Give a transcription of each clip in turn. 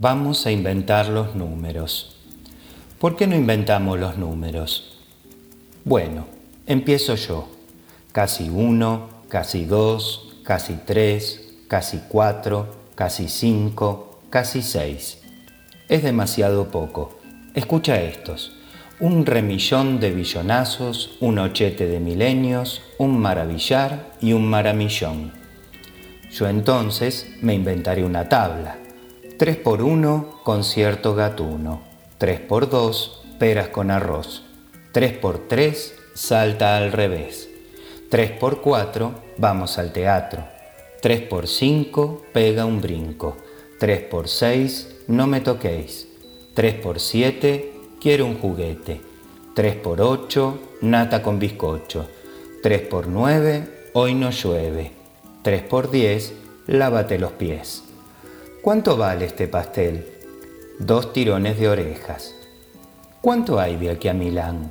Vamos a inventar los números. ¿Por qué no inventamos los números? Bueno, empiezo yo. Casi uno, casi dos, casi tres, casi cuatro, casi cinco, casi seis. Es demasiado poco. Escucha estos. Un remillón de billonazos, un ochete de milenios, un maravillar y un maramillón. Yo entonces me inventaré una tabla 3 por 1, concierto gatuno. 3 por 2, peras con arroz. 3 por 3, salta al revés. 3 por 4, vamos al teatro. 3 por 5, pega un brinco. 3 por 6, no me toquéis. 3 por 7, quiero un juguete. 3 por 8, nata con bizcocho. 3 por 9, hoy no llueve. 3 por 10, lávate los pies. ¿Cuánto vale este pastel? Dos tirones de orejas. ¿Cuánto hay de aquí a Milán?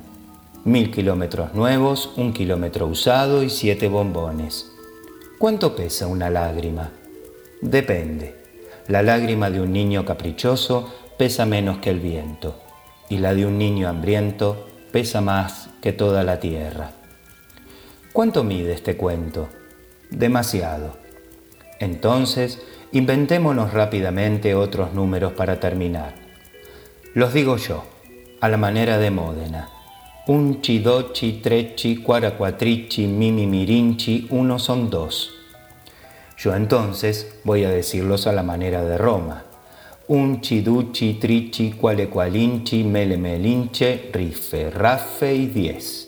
Mil kilómetros nuevos, un kilómetro usado y siete bombones. ¿Cuánto pesa una lágrima? Depende. La lágrima de un niño caprichoso pesa menos que el viento y la de un niño hambriento pesa más que toda la tierra. ¿Cuánto mide este cuento? Demasiado. Entonces, Inventémonos rápidamente otros números para terminar. Los digo yo, a la manera de Módena. Unci, doci, treci, cuaracuatrici, mimi, mirinci, uno son dos. Yo entonces voy a decirlos a la manera de Roma. Unci, duci, trici, quale qualinci, mele melinche, riffe, raffe y diez.